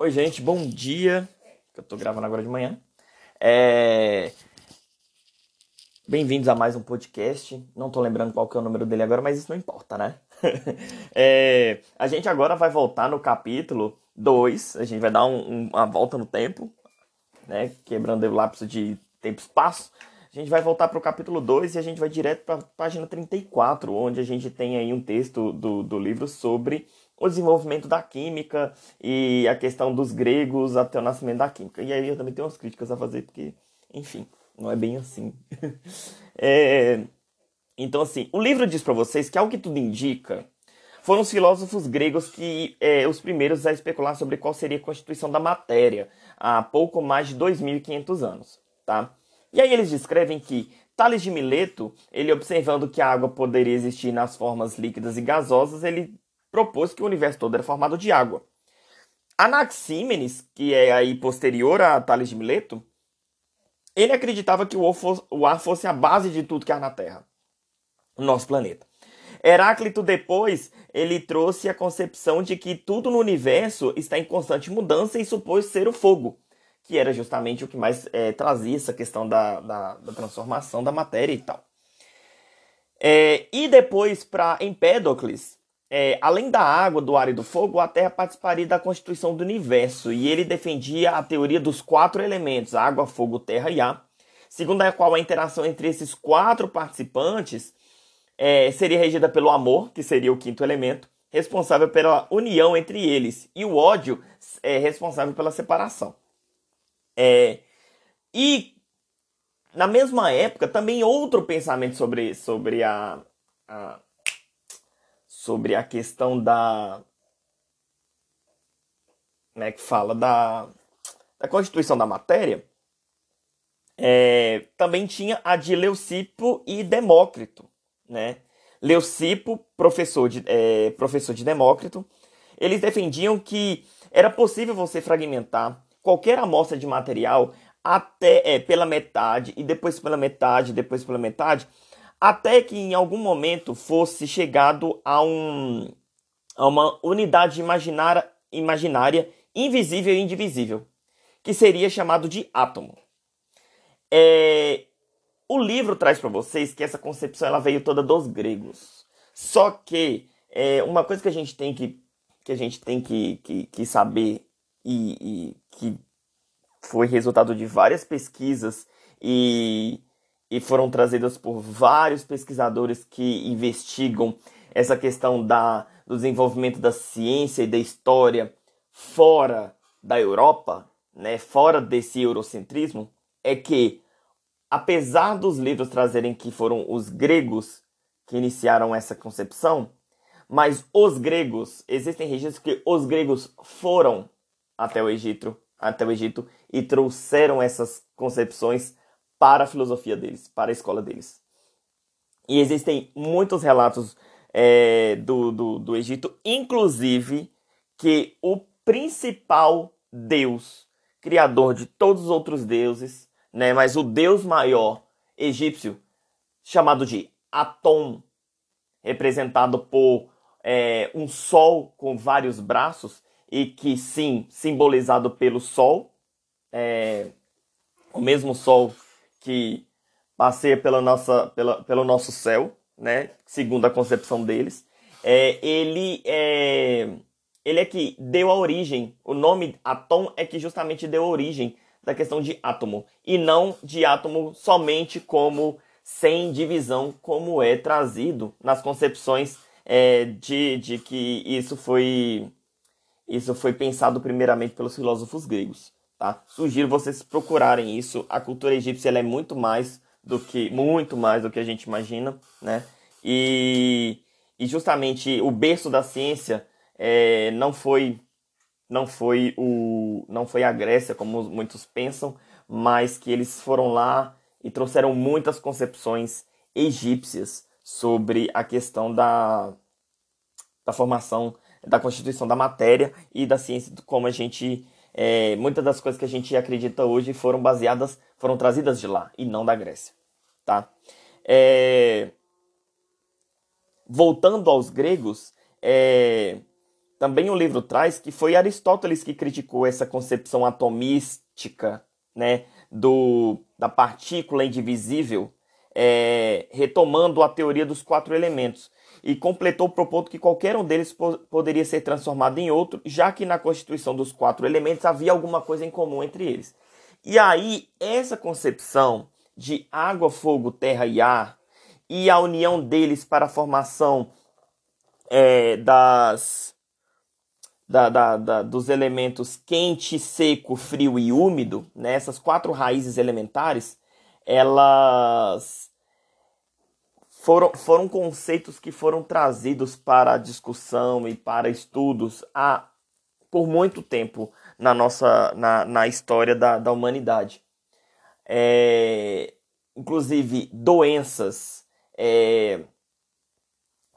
Oi, gente, bom dia. Eu tô gravando agora de manhã. É... Bem-vindos a mais um podcast. Não tô lembrando qual que é o número dele agora, mas isso não importa, né? é... A gente agora vai voltar no capítulo 2. A gente vai dar um, um, uma volta no tempo, né? Quebrando o lapso de tempo e espaço. A gente vai voltar para o capítulo 2 e a gente vai direto para a página 34, onde a gente tem aí um texto do, do livro sobre o desenvolvimento da química e a questão dos gregos até o nascimento da química. E aí eu também tenho umas críticas a fazer, porque, enfim, não é bem assim. é... Então, assim, o livro diz para vocês que, ao que tudo indica, foram os filósofos gregos que é, os primeiros a especular sobre qual seria a constituição da matéria há pouco mais de 2.500 anos, tá? E aí eles descrevem que Tales de Mileto, ele observando que a água poderia existir nas formas líquidas e gasosas, ele propôs que o universo todo era formado de água. Anaxímenes, que é aí posterior a Tales de Mileto, ele acreditava que o ar fosse a base de tudo que há na Terra, no nosso planeta. Heráclito depois, ele trouxe a concepção de que tudo no universo está em constante mudança e supôs ser o fogo, que era justamente o que mais é, trazia essa questão da, da, da, transformação da matéria e tal. É, e depois, para Empédocles, é, além da água, do ar e do fogo, a Terra participaria da constituição do universo e ele defendia a teoria dos quatro elementos: água, fogo, terra e ar, segundo a qual a interação entre esses quatro participantes é, seria regida pelo amor, que seria o quinto elemento, responsável pela união entre eles, e o ódio é responsável pela separação. É, e na mesma época, também outro pensamento sobre, sobre a, a sobre a questão da. Como é que fala? Da, da constituição da matéria. É, também tinha a de Leucipo e Demócrito. Né? Leucipo, professor de, é, professor de Demócrito, eles defendiam que era possível você fragmentar qualquer amostra de material até é, pela metade e depois pela metade, depois pela metade, até que em algum momento fosse chegado a, um, a uma unidade imaginária, imaginária invisível e indivisível, que seria chamado de átomo. É, o livro traz para vocês que essa concepção ela veio toda dos gregos. Só que é, uma coisa que a gente tem que, que, a gente tem que, que, que saber e, e que foi resultado de várias pesquisas e e foram trazidas por vários pesquisadores que investigam essa questão da, do desenvolvimento da ciência e da história fora da Europa, né, fora desse eurocentrismo, é que, apesar dos livros trazerem que foram os gregos que iniciaram essa concepção, mas os gregos, existem registros que os gregos foram até o Egito, até o Egito e trouxeram essas concepções para a filosofia deles, para a escola deles. E existem muitos relatos é, do, do, do Egito, inclusive que o principal deus, criador de todos os outros deuses, né, mas o deus maior egípcio, chamado de Atom, representado por é, um sol com vários braços, e que sim, simbolizado pelo sol, é, o mesmo sol que passeia pela nossa, pela, pelo nosso céu, né? Segundo a concepção deles, é, ele é ele é que deu a origem. O nome Atom é que justamente deu a origem da questão de átomo e não de átomo somente como sem divisão, como é trazido nas concepções é, de, de que isso foi isso foi pensado primeiramente pelos filósofos gregos tá? Sugiro vocês procurarem isso. A cultura egípcia é muito mais do que muito mais do que a gente imagina, né? E, e justamente o berço da ciência é, não foi não foi o não foi a Grécia como muitos pensam, mas que eles foram lá e trouxeram muitas concepções egípcias sobre a questão da, da formação da constituição da matéria e da ciência como a gente é, muitas das coisas que a gente acredita hoje foram baseadas, foram trazidas de lá e não da Grécia, tá? É, voltando aos gregos, é, também o livro traz que foi Aristóteles que criticou essa concepção atomística, né, do, da partícula indivisível, é, retomando a teoria dos quatro elementos, e completou propondo que qualquer um deles po poderia ser transformado em outro, já que na constituição dos quatro elementos havia alguma coisa em comum entre eles. E aí, essa concepção de água, fogo, terra e ar, e a união deles para a formação é, das da, da, da, dos elementos quente, seco, frio e úmido, né, essas quatro raízes elementares, elas foram, foram conceitos que foram trazidos para discussão e para estudos há, por muito tempo na nossa na, na história da, da humanidade. É, inclusive doenças, é,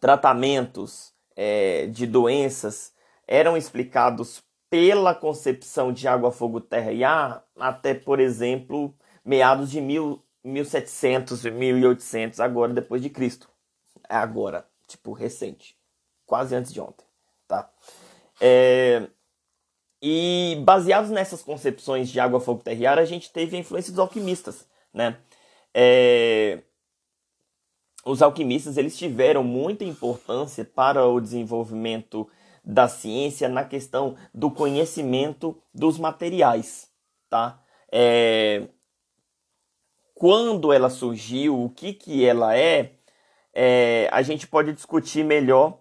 tratamentos é, de doenças eram explicados pela concepção de água, fogo, terra e ar até, por exemplo, meados de mil, 1700, 1800, agora depois de Cristo. É agora, tipo, recente. Quase antes de ontem, tá? É... E baseados nessas concepções de água, fogo, terra e ar, a gente teve a influência dos alquimistas, né? É... Os alquimistas, eles tiveram muita importância para o desenvolvimento da ciência na questão do conhecimento dos materiais, tá? É, quando ela surgiu, o que, que ela é, é a gente pode discutir melhor,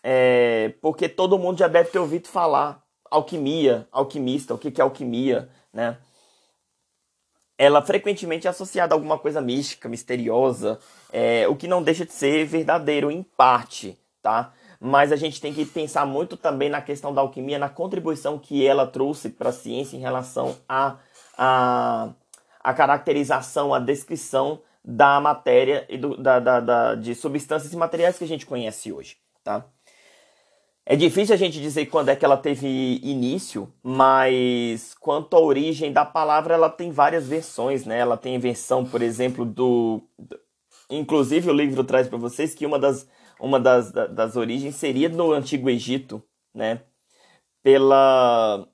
é, porque todo mundo já deve ter ouvido falar alquimia, alquimista, o que, que é alquimia, né? Ela frequentemente é associada a alguma coisa mística, misteriosa, é, o que não deixa de ser verdadeiro em parte, tá? mas a gente tem que pensar muito também na questão da alquimia, na contribuição que ela trouxe para a ciência em relação a, a, a, caracterização, a descrição da matéria e do, da, da, da, de substâncias e materiais que a gente conhece hoje. Tá? É difícil a gente dizer quando é que ela teve início, mas quanto à origem da palavra, ela tem várias versões, né? Ela tem versão, por exemplo, do. Inclusive, o livro traz para vocês que uma das uma das, das origens seria no Antigo Egito, né? Pela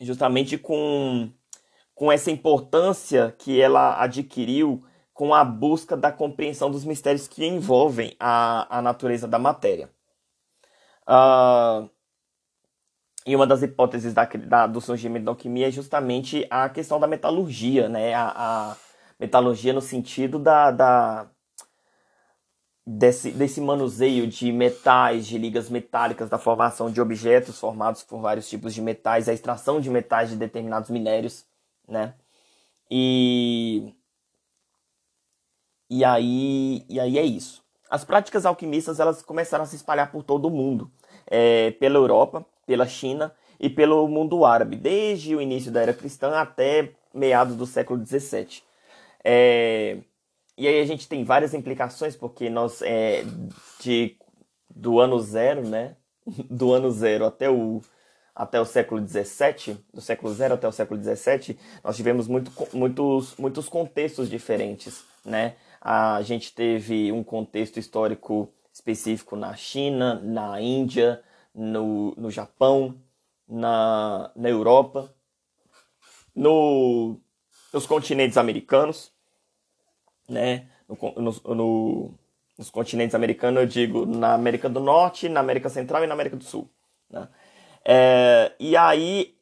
justamente com, com essa importância que ela adquiriu com a busca da compreensão dos mistérios que envolvem a, a natureza da matéria. Uh, e uma das hipóteses da, da, do surgimento da alquimia é justamente a questão da metalurgia, né? A, a metalurgia no sentido da, da, desse, desse manuseio de metais, de ligas metálicas, da formação de objetos formados por vários tipos de metais, a extração de metais de determinados minérios, né? E e aí, e aí é isso. As práticas alquimistas elas começaram a se espalhar por todo o mundo, é, pela Europa, pela China e pelo mundo árabe, desde o início da era cristã até meados do século XVII. É, e aí a gente tem várias implicações, porque nós, é, de, do ano zero, né? Do ano zero até o, até o século XVII, do século zero até o século XVII, nós tivemos muito, muitos, muitos contextos diferentes, né? A gente teve um contexto histórico específico na China, na Índia, no, no Japão, na, na Europa, no, nos continentes americanos, né? No, no, no, nos continentes americanos, eu digo na América do Norte, na América Central e na América do Sul. Né? É, e aí,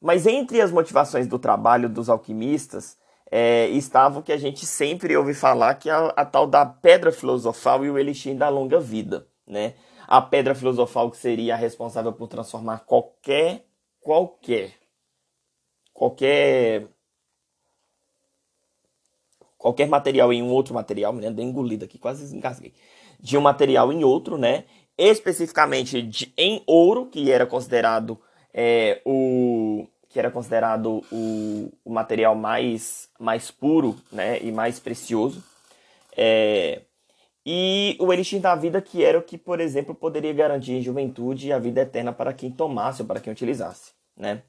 mas entre as motivações do trabalho dos alquimistas é, estava o que a gente sempre ouve falar, que é a, a, tal da pedra filosofal e o elixir da longa vida. Né? A pedra filosofal que seria responsável por transformar qualquer, qualquer, qualquer qualquer material em um outro material, me lembro engolido aqui, quase engasguei, de um material em outro, né? Especificamente de, em ouro, que era considerado é, o que era considerado o, o, material mais, mais puro né, e mais precioso. É, e o elixir da vida, que era o que, por exemplo, poderia garantir juventude e a vida eterna para quem tomasse ou para quem utilizasse. Né?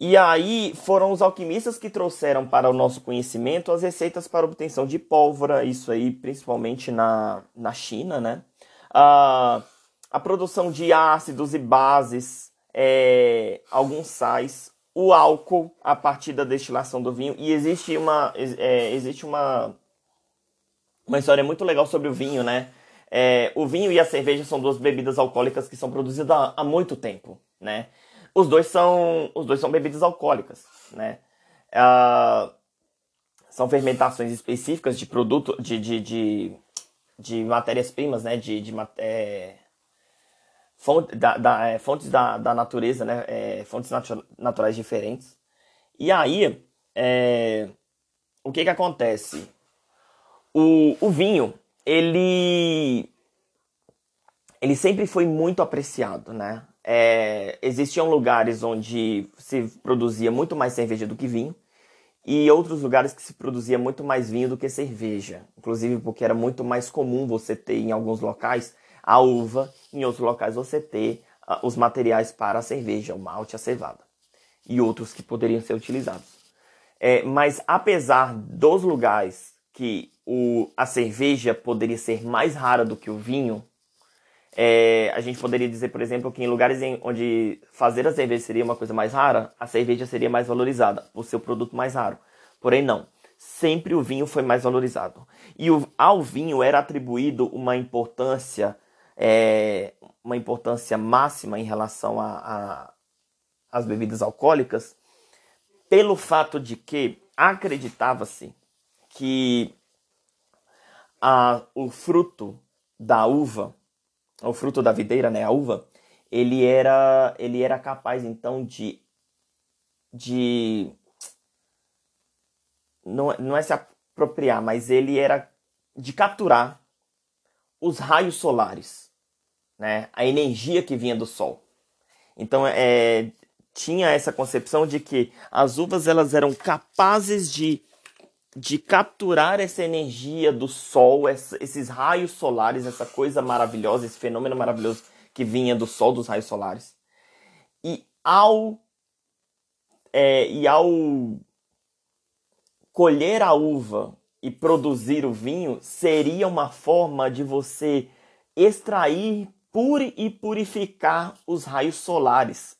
E aí foram os alquimistas que trouxeram para o nosso conhecimento as receitas para obtenção de pólvora, isso aí principalmente na, na China, né? Ah, a produção de ácidos e bases, é, alguns sais, o álcool a partir da destilação do vinho. E existe uma, é, existe uma, uma história muito legal sobre o vinho, né? É, o vinho e a cerveja são duas bebidas alcoólicas que são produzidas há, há, muito tempo, né? Os dois são, os dois são bebidas alcoólicas, né? Uh, são fermentações específicas de produto, de, de, de, de matérias-primas, né? De, de é, fonte, da, da, é, fontes da, da natureza, né? É, fontes natu naturais diferentes. E aí, é, o que que acontece? O, o vinho, ele ele sempre foi muito apreciado, né? É, existiam lugares onde se produzia muito mais cerveja do que vinho e outros lugares que se produzia muito mais vinho do que cerveja, inclusive porque era muito mais comum você ter em alguns locais a uva, em outros locais você ter uh, os materiais para a cerveja, o malte, a cevada e outros que poderiam ser utilizados. É, mas apesar dos lugares que o, a cerveja poderia ser mais rara do que o vinho, é, a gente poderia dizer, por exemplo, que em lugares em, onde fazer a cerveja seria uma coisa mais rara, a cerveja seria mais valorizada, o produto mais raro. Porém, não. Sempre o vinho foi mais valorizado. E o, ao vinho era atribuído uma importância, é, uma importância máxima em relação às bebidas alcoólicas, pelo fato de que acreditava-se que a, o fruto da uva, o fruto da videira, né, a uva, ele era, ele era capaz então de, de não, não é se apropriar, mas ele era de capturar os raios solares, né, a energia que vinha do sol. Então é, tinha essa concepção de que as uvas elas eram capazes de de capturar essa energia do sol, esses raios solares, essa coisa maravilhosa, esse fenômeno maravilhoso que vinha do sol, dos raios solares. E ao é, e ao colher a uva e produzir o vinho seria uma forma de você extrair pure e purificar os raios solares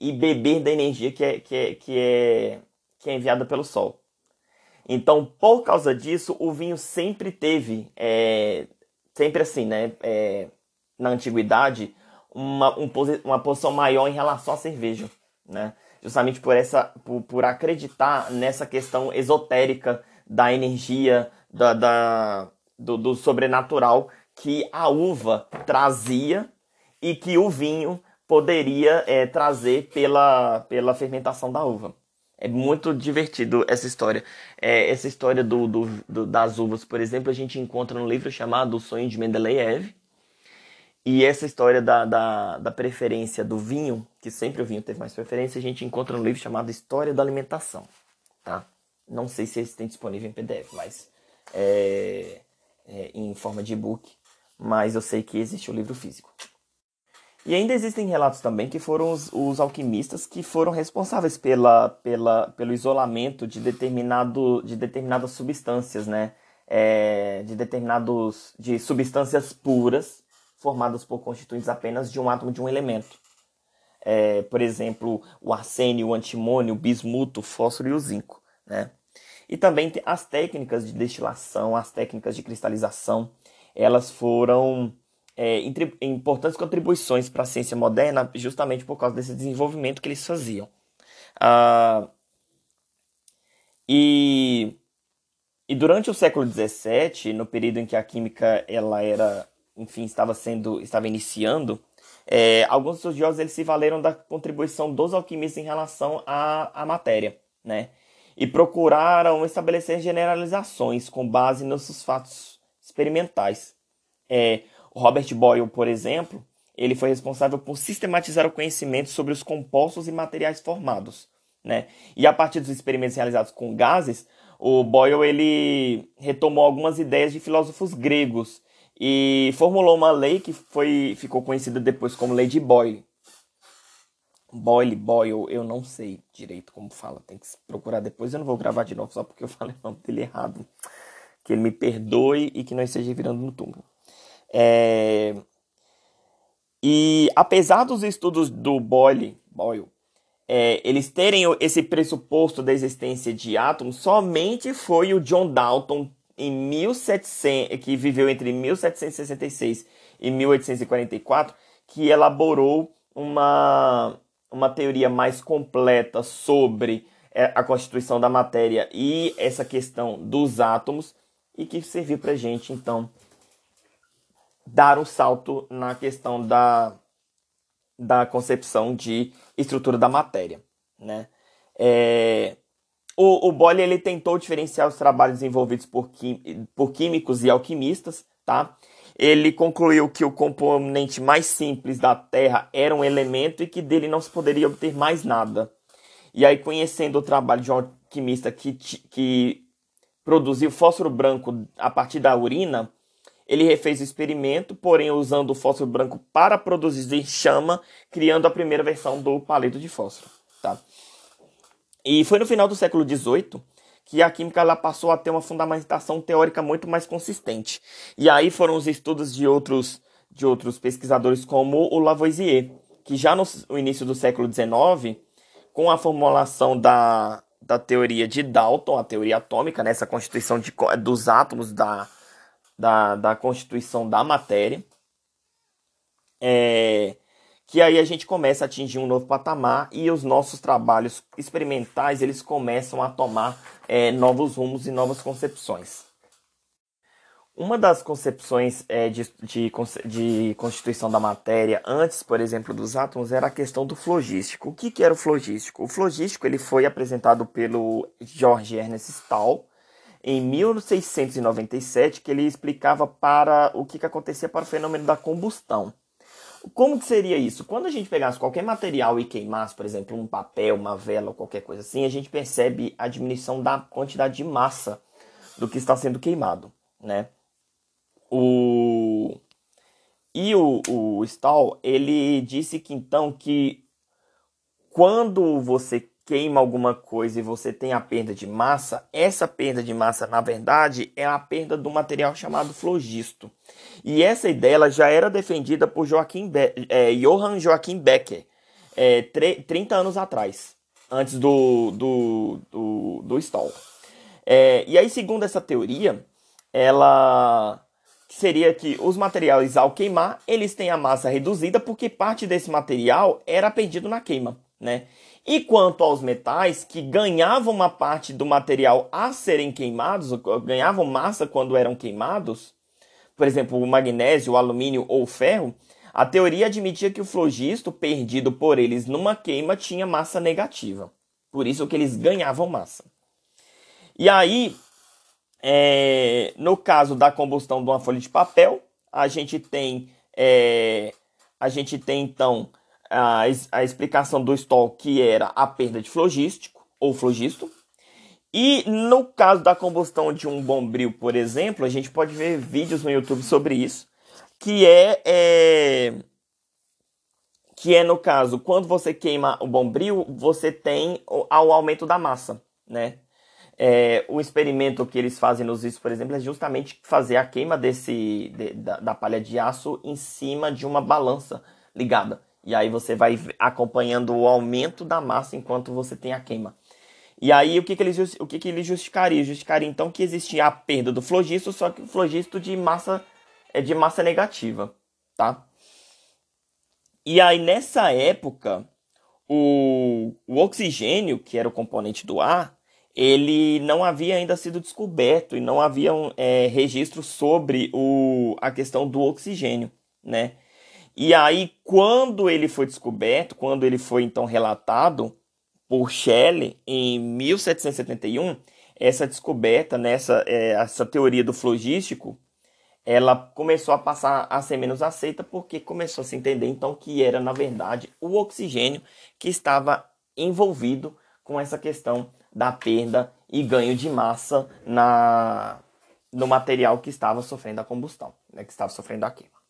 e beber da energia que é, que é, que é, que é enviada pelo sol. Então, por causa disso, o vinho sempre teve, é, sempre assim, né, é, na antiguidade, uma, um, uma posição maior em relação à cerveja, né? Justamente por essa, por, por acreditar nessa questão esotérica da energia, da, da do, do sobrenatural que a uva trazia e que o vinho poderia é, trazer pela, pela fermentação da uva. É muito divertido essa história. É, essa história do, do, do, das uvas, por exemplo, a gente encontra no livro chamado O Sonho de Mendeleev. E essa história da, da, da, preferência do vinho, que sempre o vinho teve mais preferência, a gente encontra no livro chamado História da Alimentação. Tá? Não sei se esse tem disponível em PDF, mas é, é, em forma de e-book. Mas eu sei que existe o livro físico. E ainda existem relatos também que foram os, os, alquimistas que foram responsáveis pela, pela, pelo isolamento de, determinado, de determinadas substâncias, né? É, de determinados de substâncias puras formadas por constituintes apenas de um átomo de um elemento. É, por exemplo, o arsênio, o antimônio, o bismuto, o fósforo e o zinco, né? E também as técnicas de destilação, as técnicas de cristalização, elas foram é, importantes contribuições para a ciência moderna justamente por causa desse desenvolvimento que eles faziam. Ah, e, e durante o século XVII, no período em que a química ela era, enfim, estava sendo, estava iniciando, é, alguns estudiosos eles se valeram da contribuição dos alquimistas em relação à, à matéria, né? E procuraram estabelecer generalizações com base nos fatos experimentais. É, Robert Boyle, por exemplo, ele foi responsável por sistematizar o conhecimento sobre os compostos e materiais formados. Né? E a partir dos experimentos realizados com gases, o Boyle ele retomou algumas ideias de filósofos gregos e formulou uma lei que foi, ficou conhecida depois como Lei de Boyle. Boyle, Boyle, eu não sei direito como fala, tem que procurar depois. Eu não vou gravar de novo só porque eu falei o nome dele errado. Que ele me perdoe e que não esteja virando no túmulo. É... E apesar dos estudos do Boyle, Boyle é, eles terem esse pressuposto da existência de átomos, somente foi o John Dalton em 1700, que viveu entre 1766 e 1844, que elaborou uma, uma teoria mais completa sobre é, a constituição da matéria e essa questão dos átomos e que serviu para gente então dar um salto na questão da, da concepção de estrutura da matéria, né? É, o, o Boyle ele tentou diferenciar os trabalhos desenvolvidos por, por químicos e alquimistas, tá? Ele concluiu que o componente mais simples da Terra era um elemento e que dele não se poderia obter mais nada. E aí, conhecendo o trabalho de um alquimista que, que produziu fósforo branco a partir da urina, ele refez o experimento, porém usando o fósforo branco para produzir chama, criando a primeira versão do palito de fósforo. Tá? E foi no final do século XVIII que a química ela passou a ter uma fundamentação teórica muito mais consistente. E aí foram os estudos de outros, de outros pesquisadores como o Lavoisier, que já no, no início do século XIX, com a formulação da, da teoria de Dalton, a teoria atômica, nessa né, constituição de, dos átomos da, da, da constituição da matéria, é, que aí a gente começa a atingir um novo patamar e os nossos trabalhos experimentais eles começam a tomar é, novos rumos e novas concepções. Uma das concepções é, de, de, de, constituição da matéria, antes, por exemplo, dos átomos, era a questão do flogístico. O que, que era o flogístico? O flogístico ele foi apresentado pelo George Ernest Stahl em 1697, que ele explicava para o que, que acontecia para o fenômeno da combustão. Como que seria isso? Quando a gente pegasse qualquer material e queimasse, por exemplo, um papel, uma vela ou qualquer coisa assim, a gente percebe a diminuição da quantidade de massa do que está sendo queimado, né? O... E o, o Stahl, ele disse que então que quando você queima alguma coisa e você tem a perda de massa, essa perda de massa, na verdade, é a perda do material chamado flogisto. E essa ideia já era defendida por Joaquim Be é, Johann Joachim Becker é, 30 anos atrás, antes do, do, do, do Stahl. É, e aí, segundo essa teoria, ela seria que os materiais, ao queimar, eles têm a massa reduzida porque parte desse material era perdido na queima, né? E quanto aos metais que ganhavam uma parte do material a serem queimados, ganhavam massa quando eram queimados, por exemplo, o magnésio, o alumínio ou o ferro, a teoria admitia que o flogisto perdido por eles numa queima tinha massa negativa. Por isso que eles ganhavam massa. E aí, é, no caso da combustão de uma folha de papel, a gente tem, é, a gente tem então a, a explicação do Stoll, que era a perda de flogístico ou flogisto. E no caso da combustão de um bombril, por exemplo, a gente pode ver vídeos no YouTube sobre isso, que é, é que é no caso, quando você queima o bombril, você tem o, o aumento da massa, né? É, o experimento que eles fazem nos vídeos, por exemplo, é justamente fazer a queima desse de, da, da palha de aço em cima de uma balança ligada. E aí você vai acompanhando o aumento da massa enquanto você tem a queima. E aí o que, que, ele, o que, que ele justificaria? Justificaria então que existia a perda do flogisto, só que o flogisto de massa é de massa negativa, tá? E aí nessa época o, o oxigênio, que era o componente do ar, ele não havia ainda sido descoberto e não havia é, registro sobre o, a questão do oxigênio, né? E aí, quando ele foi descoberto, quando ele foi então relatado por Shelley em 1771, essa descoberta, nessa é, essa teoria do flogístico, ela começou a passar a ser menos aceita porque começou a se entender então que era na verdade o oxigênio que estava envolvido com essa questão da perda e ganho de massa na no material que estava sofrendo a combustão, né, que estava sofrendo a queima.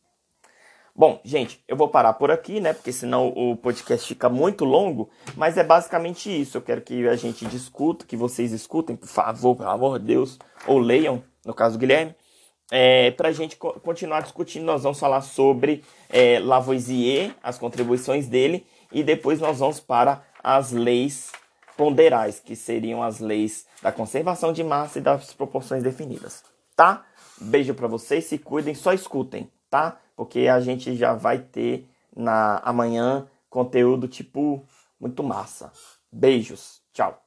Bom, gente, eu vou parar por aqui, né? Porque senão o podcast fica muito longo. Mas é basicamente isso. Eu quero que a gente discuta, que vocês escutem, por favor, pelo amor de Deus, ou leiam, no caso Guilherme. é, para a gente co continuar discutindo, nós vamos falar sobre é, Lavoisier, as contribuições dele, e depois nós vamos para as leis ponderais, que seriam as leis da conservação de massa e das proporções definidas, tá? Beijo para vocês, se cuidem, só escutem, tá? Porque a gente já vai ter na amanhã conteúdo tipo muito massa. Beijos, tchau.